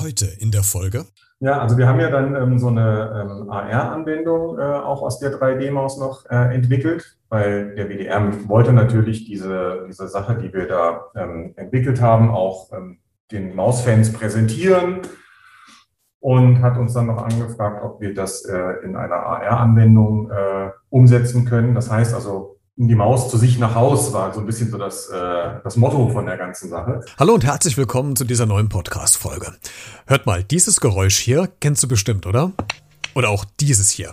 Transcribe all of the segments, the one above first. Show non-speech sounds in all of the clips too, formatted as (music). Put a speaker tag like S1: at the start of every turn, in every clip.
S1: heute in der Folge?
S2: Ja, also wir haben ja dann ähm, so eine ähm, AR-Anwendung äh, auch aus der 3D-Maus noch äh, entwickelt, weil der WDR wollte natürlich diese, diese Sache, die wir da ähm, entwickelt haben, auch ähm, den Mausfans präsentieren und hat uns dann noch angefragt, ob wir das äh, in einer AR-Anwendung äh, umsetzen können. Das heißt also, die Maus zu sich nach Haus war so ein bisschen so das, äh, das Motto von der ganzen Sache.
S1: Hallo und herzlich willkommen zu dieser neuen Podcast-Folge. Hört mal, dieses Geräusch hier kennst du bestimmt, oder? Oder auch dieses hier.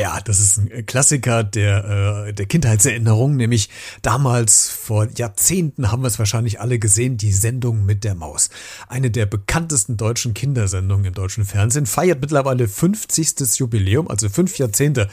S1: Ja, das ist ein Klassiker der, äh, der Kindheitserinnerung, nämlich damals vor Jahrzehnten haben wir es wahrscheinlich alle gesehen, die Sendung mit der Maus. Eine der bekanntesten deutschen Kindersendungen im deutschen Fernsehen feiert mittlerweile 50. Jubiläum, also fünf Jahrzehnte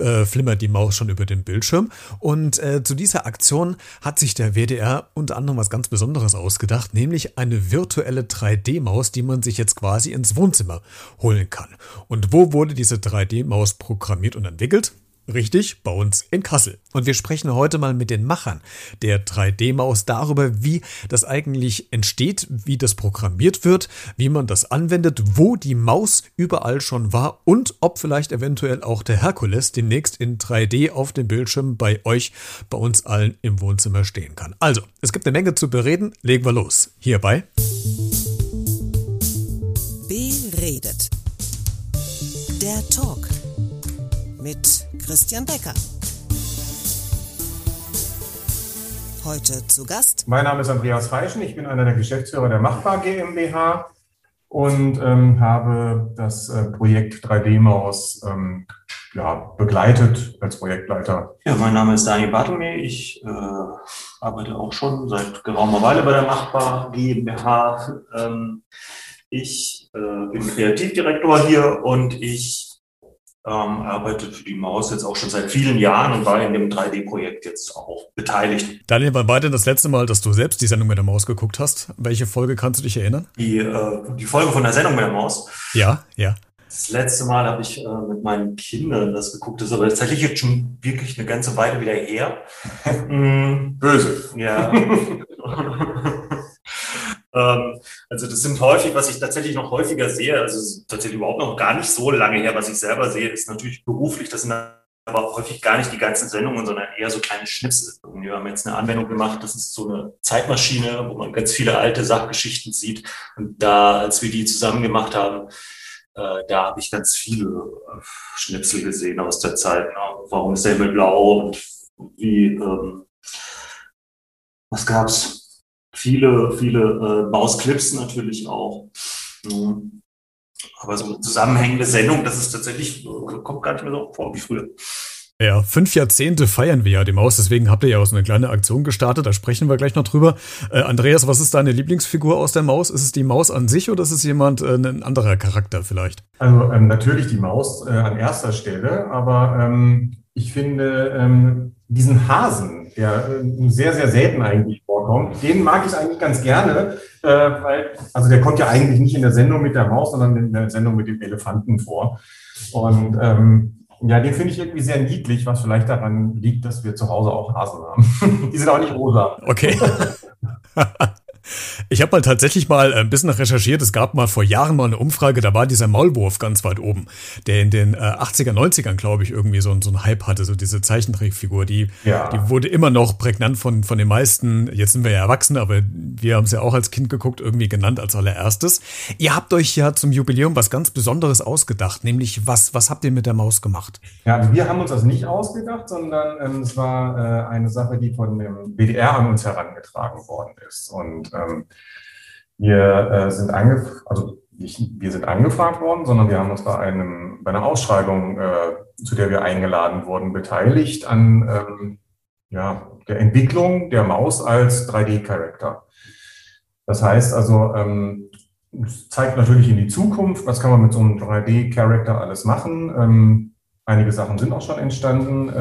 S1: äh, flimmert die Maus schon über den Bildschirm. Und äh, zu dieser Aktion hat sich der WDR unter anderem was ganz Besonderes ausgedacht, nämlich eine virtuelle 3D-Maus, die man sich jetzt quasi ins Wohnzimmer holen kann. Und wo wurde diese 3D-Maus programmiert? Programmiert und entwickelt? Richtig, bei uns in Kassel. Und wir sprechen heute mal mit den Machern der 3D-Maus darüber, wie das eigentlich entsteht, wie das programmiert wird, wie man das anwendet, wo die Maus überall schon war und ob vielleicht eventuell auch der Herkules demnächst in 3D auf dem Bildschirm bei euch, bei uns allen im Wohnzimmer stehen kann. Also, es gibt eine Menge zu bereden. Legen wir los. Hierbei.
S3: Beredet. Der Talk mit Christian Becker. Heute zu Gast.
S2: Mein Name ist Andreas Feischen, ich bin einer der Geschäftsführer der Machbar GmbH und ähm, habe das äh, Projekt 3D-Maus ähm, ja, begleitet als Projektleiter.
S4: Ja, mein Name ist Daniel Bartolomé. Ich äh, arbeite auch schon seit geraumer Weile bei der Machbar GmbH. Ähm, ich äh, bin Kreativdirektor hier und ich ähm, arbeite für die Maus jetzt auch schon seit vielen Jahren und war in dem 3D-Projekt jetzt auch beteiligt.
S1: Daniel, wann war denn das letzte Mal, dass du selbst die Sendung mit der Maus geguckt hast? Welche Folge kannst du dich erinnern?
S4: Die, äh, die Folge von der Sendung mit der Maus?
S1: Ja, ja.
S4: Das letzte Mal habe ich äh, mit meinen Kindern das geguckt. Das ist aber tatsächlich jetzt schon wirklich eine ganze Weile wieder her. (laughs)
S2: Mm. Böse.
S4: Ja. (laughs) Ähm, also das sind häufig, was ich tatsächlich noch häufiger sehe, also tatsächlich überhaupt noch gar nicht so lange her, was ich selber sehe, ist natürlich beruflich, das sind aber häufig gar nicht die ganzen Sendungen, sondern eher so kleine Schnipsel. Wir haben jetzt eine Anwendung gemacht, das ist so eine Zeitmaschine, wo man ganz viele alte Sachgeschichten sieht. Und da, als wir die zusammen gemacht haben, äh, da habe ich ganz viele äh, Schnipsel gesehen aus der Zeit. Na, warum ist der Himmel blau und wie, ähm, was gab's? Viele, viele äh, Mausclips natürlich auch. Ja. Aber so eine zusammenhängende Sendung, das ist tatsächlich, äh, kommt gar nicht mehr so vor wie früher.
S1: Ja, fünf Jahrzehnte feiern wir ja die Maus, deswegen habt ihr ja auch so eine kleine Aktion gestartet, da sprechen wir gleich noch drüber. Äh, Andreas, was ist deine Lieblingsfigur aus der Maus? Ist es die Maus an sich oder ist es jemand, äh, ein anderer Charakter vielleicht?
S2: Also ähm, natürlich die Maus äh, an erster Stelle, aber ähm, ich finde ähm, diesen Hasen, der äh, sehr, sehr selten eigentlich vorkommt, den mag ich eigentlich ganz gerne, äh, weil, also der kommt ja eigentlich nicht in der Sendung mit der Maus, sondern in der Sendung mit dem Elefanten vor. Und ähm, ja, den finde ich irgendwie sehr niedlich, was vielleicht daran liegt, dass wir zu Hause auch Hasen haben. (laughs) Die sind auch nicht rosa.
S1: Okay. (laughs) Ich habe mal tatsächlich mal ein bisschen recherchiert. Es gab mal vor Jahren mal eine Umfrage, da war dieser Maulwurf ganz weit oben, der in den äh, 80er, 90ern, glaube ich, irgendwie so, so einen Hype hatte, so diese Zeichentrickfigur. Die, ja. die wurde immer noch prägnant von, von den meisten. Jetzt sind wir ja erwachsen, aber wir haben es ja auch als Kind geguckt, irgendwie genannt als allererstes. Ihr habt euch ja zum Jubiläum was ganz Besonderes ausgedacht, nämlich was, was habt ihr mit der Maus gemacht?
S2: Ja, also wir haben uns das nicht ausgedacht, sondern ähm, es war äh, eine Sache, die von dem BDR an uns herangetragen worden ist. Und ähm, wir äh, sind angef also nicht wir sind angefragt worden, sondern wir haben uns bei einem bei einer Ausschreibung, äh, zu der wir eingeladen wurden, beteiligt an ähm, ja, der Entwicklung der Maus als 3D-Charakter. Das heißt also, ähm, zeigt natürlich in die Zukunft, was kann man mit so einem 3D-Charakter alles machen. Ähm, einige Sachen sind auch schon entstanden.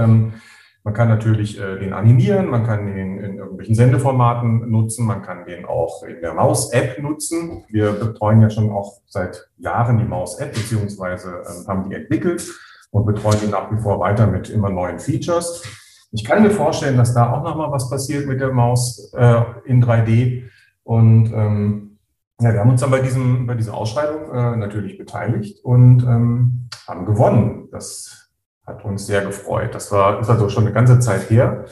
S2: Man kann natürlich äh, den animieren, man kann den in irgendwelchen Sendeformaten nutzen, man kann den auch in der Maus-App nutzen. Wir betreuen ja schon auch seit Jahren die Maus-App, beziehungsweise äh, haben die entwickelt und betreuen die nach wie vor weiter mit immer neuen Features. Ich kann mir vorstellen, dass da auch nochmal was passiert mit der Maus äh, in 3D. Und ähm, ja, wir haben uns dann bei, diesem, bei dieser Ausschreibung äh, natürlich beteiligt und ähm, haben gewonnen. Das hat uns sehr gefreut. Das war, ist also schon eine ganze Zeit her.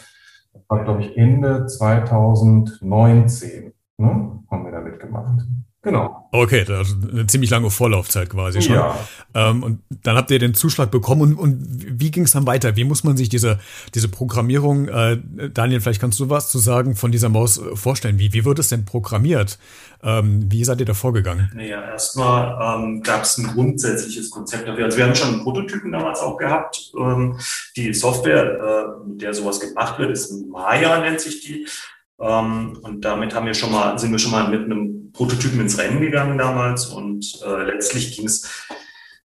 S2: Das war, glaube ich, Ende 2019 ne, haben wir da mitgemacht. Genau.
S1: Okay, das ist eine ziemlich lange Vorlaufzeit quasi schon. Ja. Ähm, und dann habt ihr den Zuschlag bekommen und, und wie ging es dann weiter? Wie muss man sich diese, diese Programmierung, äh, Daniel, vielleicht kannst du was zu sagen, von dieser Maus äh, vorstellen? Wie, wie wird es denn programmiert? Ähm, wie seid ihr da vorgegangen?
S4: Naja, erstmal ähm, gab es ein grundsätzliches Konzept dafür. Also wir haben schon einen Prototypen damals auch gehabt. Ähm, die Software, äh, mit der sowas gemacht wird, ist Maya, nennt sich die. Ähm, und damit haben wir schon mal, sind wir schon mal mit einem Prototypen ins Rennen gegangen damals. Und äh, letztlich ging es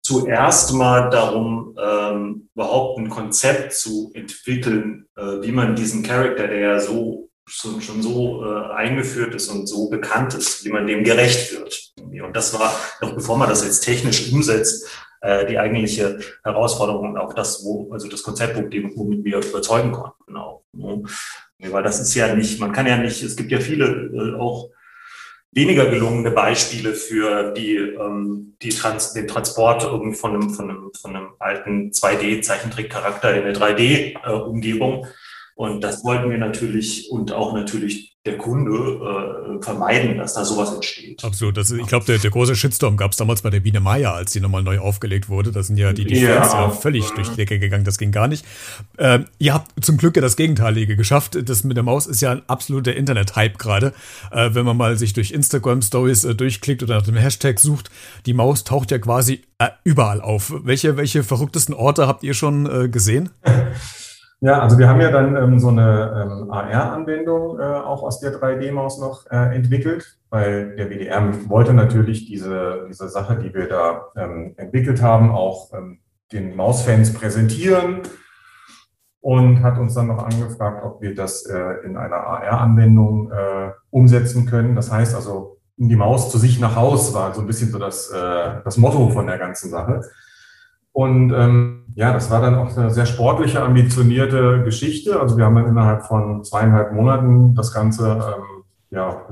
S4: zuerst mal darum, ähm, überhaupt ein Konzept zu entwickeln, äh, wie man diesen Charakter, der ja so schon, schon so äh, eingeführt ist und so bekannt ist, wie man dem gerecht wird. Und das war, noch bevor man das jetzt technisch umsetzt, äh, die eigentliche Herausforderung und auch das, wo, also das Konzept, womit wir überzeugen konnten. Auch? Weil das ist ja nicht, man kann ja nicht, es gibt ja viele äh, auch weniger gelungene Beispiele für die, ähm, die Trans den Transport irgendwie von einem, von einem, von einem alten 2D-Zeichentrickcharakter in eine 3D-Umgebung. Und das wollten wir natürlich und auch natürlich der Kunde äh, vermeiden, dass da sowas entsteht.
S1: Absolut. Das ist, ich glaube, der, der große Shitstorm gab es damals bei der Wiener Maya, als die nochmal neu aufgelegt wurde. Da sind ja die, die ja. Fans ja völlig durch die Decke gegangen. Das ging gar nicht. Ähm, ihr habt zum Glück ja das Gegenteilige geschafft. Das mit der Maus ist ja ein absoluter Internet-Hype gerade. Äh, wenn man mal sich durch Instagram-Stories äh, durchklickt oder nach dem Hashtag sucht, die Maus taucht ja quasi äh, überall auf. Welche, welche verrücktesten Orte habt ihr schon äh, gesehen? (laughs)
S2: Ja, also wir haben ja dann ähm, so eine ähm, AR-Anwendung äh, auch aus der 3D-Maus noch äh, entwickelt, weil der WDR wollte natürlich diese, diese Sache, die wir da ähm, entwickelt haben, auch ähm, den Mausfans präsentieren und hat uns dann noch angefragt, ob wir das äh, in einer AR-Anwendung äh, umsetzen können. Das heißt also, die Maus zu sich nach Haus war so ein bisschen so das, äh, das Motto von der ganzen Sache. Und ähm, ja, das war dann auch eine sehr sportliche, ambitionierte Geschichte. Also wir haben dann innerhalb von zweieinhalb Monaten das Ganze ähm, ja,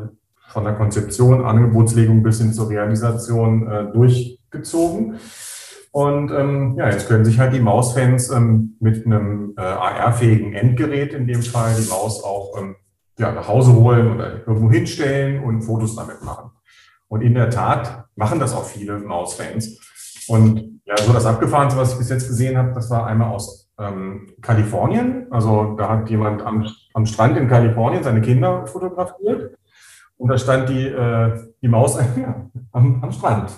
S2: von der Konzeption, Angebotslegung bis hin zur Realisation äh, durchgezogen. Und ähm, ja, jetzt können sich halt die Mausfans ähm, mit einem äh, AR-fähigen Endgerät in dem Fall die Maus auch ähm, ja, nach Hause holen oder irgendwo hinstellen und Fotos damit machen. Und in der Tat machen das auch viele Mausfans. Und ja, so das Abgefahrenste, was ich bis jetzt gesehen habe, das war einmal aus ähm, Kalifornien. Also da hat jemand am, am Strand in Kalifornien seine Kinder fotografiert. Und da stand die, äh, die Maus (laughs) am, am Strand.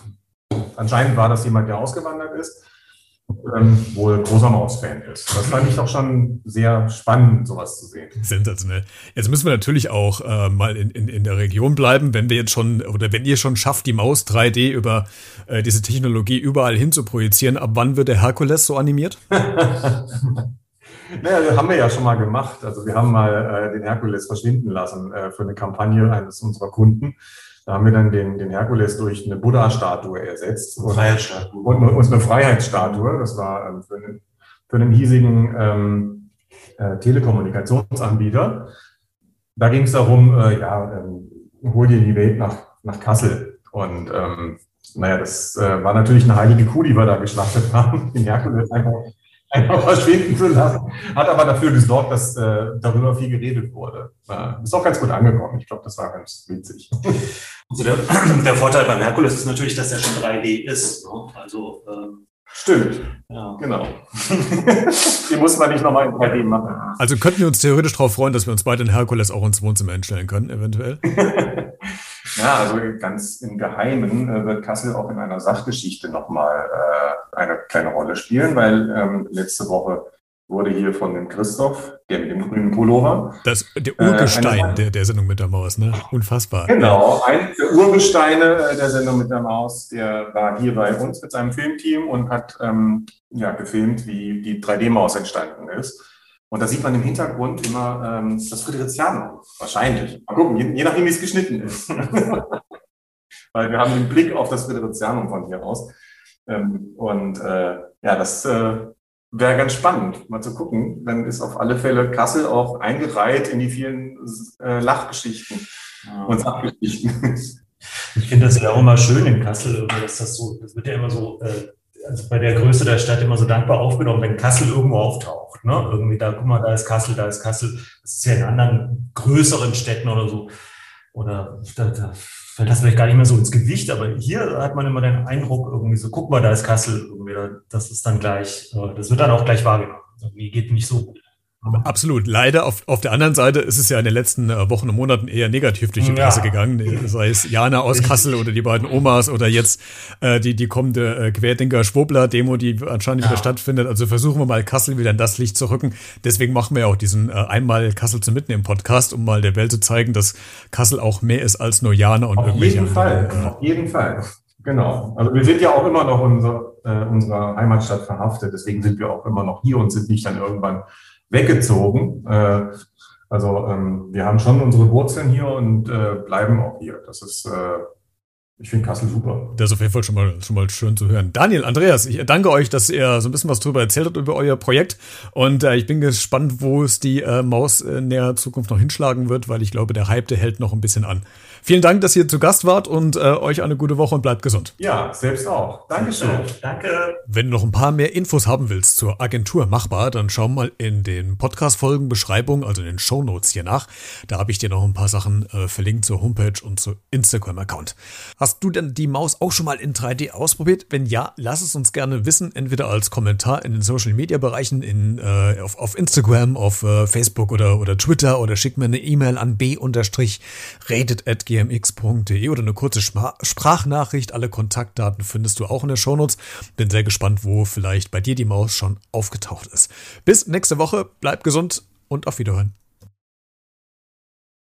S2: Anscheinend war das jemand, der ausgewandert ist ähm, wohl großer Maus-Fan ist. Das fand ich doch schon sehr spannend, sowas zu sehen.
S1: Sensationell. Jetzt müssen wir natürlich auch äh, mal in, in, in der Region bleiben, wenn wir jetzt schon, oder wenn ihr schon schafft, die Maus 3D über äh, diese Technologie überall hin zu projizieren, ab wann wird der Herkules so animiert? (laughs)
S2: Naja, das haben wir ja schon mal gemacht. Also wir haben mal äh, den Herkules verschwinden lassen äh, für eine Kampagne eines unserer Kunden. Da haben wir dann den, den Herkules durch eine Buddha-Statue ersetzt. Freiheitsstatue. Und, und, eine Freiheitsstatue. Das war ähm, für, einen, für einen hiesigen ähm, äh, Telekommunikationsanbieter. Da ging es darum, äh, ja, ähm, hol dir die Welt nach, nach Kassel. Und ähm, naja, das äh, war natürlich eine heilige Kuh, die wir da geschlachtet (laughs) haben. Den Herkules einfach einfach verschwinden zu lassen. Hat aber dafür gesorgt, dass äh, darüber viel geredet wurde. Äh, ist auch ganz gut angekommen. Ich glaube, das war ganz witzig.
S4: Also der, (clears throat) der, Vorteil beim Herkules ist natürlich, dass er schon 3D ist. Ne? Also ähm,
S2: Stimmt. Ja. Genau. (laughs) Die muss man nicht nochmal in 3D machen.
S1: Also könnten wir uns theoretisch darauf freuen, dass wir uns beide den Herkules auch ins Wohnzimmer einstellen können, eventuell. (laughs)
S2: ja, also ganz im Geheimen äh, wird Kassel auch in einer Sachgeschichte nochmal äh, eine kleine Rolle spielen, weil ähm, letzte Woche wurde hier von dem Christoph, der mit dem grünen Pullover.
S1: Das, der Urgestein äh, der, der Sendung mit der Maus, ne? Unfassbar.
S2: Genau, ein der Urgesteine äh, der Sendung mit der Maus, der war hier bei uns mit seinem Filmteam und hat ähm, ja, gefilmt, wie die 3D-Maus entstanden ist. Und da sieht man im Hintergrund immer ähm, das Friedrichshafen. Wahrscheinlich. Mal gucken, je, je nachdem, wie es geschnitten ist. (laughs) Weil wir haben den Blick auf das Friedrichshafen von hier aus. Ähm, und äh, ja, das äh, wäre ganz spannend, mal zu gucken. Dann ist auf alle Fälle Kassel auch eingereiht in die vielen äh, Lachgeschichten ja. und Sachgeschichten.
S4: Ich finde das ja auch immer schön in Kassel, dass das so, das wird ja immer so, äh, also bei der Größe der Stadt immer so dankbar aufgenommen, wenn Kassel irgendwo auftaucht. Ne? Irgendwie da, guck mal, da ist Kassel, da ist Kassel. Das ist ja in anderen größeren Städten oder so. Oder da, da fällt das vielleicht gar nicht mehr so ins Gewicht, aber hier hat man immer den Eindruck, irgendwie so, guck mal, da ist Kassel, irgendwie, das ist dann gleich, äh, das wird dann auch gleich wahrgenommen. Irgendwie geht nicht so gut.
S1: Absolut. Leider auf, auf der anderen Seite ist es ja in den letzten äh, Wochen und Monaten eher negativ durch die Presse ja. gegangen. Sei es Jana aus Kassel oder die beiden Omas oder jetzt äh, die, die kommende äh, Querdenker-Schwobler-Demo, die anscheinend ja. wieder stattfindet. Also versuchen wir mal Kassel wieder in das Licht zu rücken. Deswegen machen wir ja auch diesen äh, einmal Kassel zu mitnehmen Podcast, um mal der Welt zu zeigen, dass Kassel auch mehr ist als nur Jana und
S2: auf
S1: irgendwelche.
S2: Auf jeden Fall, auf jeden Fall. Genau. Also wir sind ja auch immer noch unser, äh, unserer Heimatstadt verhaftet. Deswegen sind wir auch immer noch hier und sind nicht dann irgendwann weggezogen. Äh, also ähm, wir haben schon unsere Wurzeln hier und äh, bleiben auch hier. Das ist, äh, ich finde Kassel super.
S1: Das ist auf jeden Fall schon mal, schon mal schön zu hören. Daniel, Andreas, ich danke euch, dass ihr so ein bisschen was drüber erzählt habt über euer Projekt. Und äh, ich bin gespannt, wo es die äh, Maus in der Zukunft noch hinschlagen wird, weil ich glaube, der Hype, der hält noch ein bisschen an. Vielen Dank, dass ihr zu Gast wart und äh, euch eine gute Woche und bleibt gesund.
S2: Ja, selbst auch. Dankeschön.
S4: Danke.
S1: Wenn du noch ein paar mehr Infos haben willst zur Agentur Machbar, dann schau mal in den Podcast-Folgen Beschreibung, also in den Show Notes hier nach. Da habe ich dir noch ein paar Sachen äh, verlinkt zur Homepage und zu Instagram-Account. Hast du denn die Maus auch schon mal in 3D ausprobiert? Wenn ja, lass es uns gerne wissen, entweder als Kommentar in den Social-Media-Bereichen, in, äh, auf, auf Instagram, auf äh, Facebook oder, oder Twitter oder schick mir eine E-Mail an b-redet.gmx gmx.de oder eine kurze Sprachnachricht. Alle Kontaktdaten findest du auch in der Shownotes. Bin sehr gespannt, wo vielleicht bei dir die Maus schon aufgetaucht ist. Bis nächste Woche. Bleib gesund und auf Wiederhören.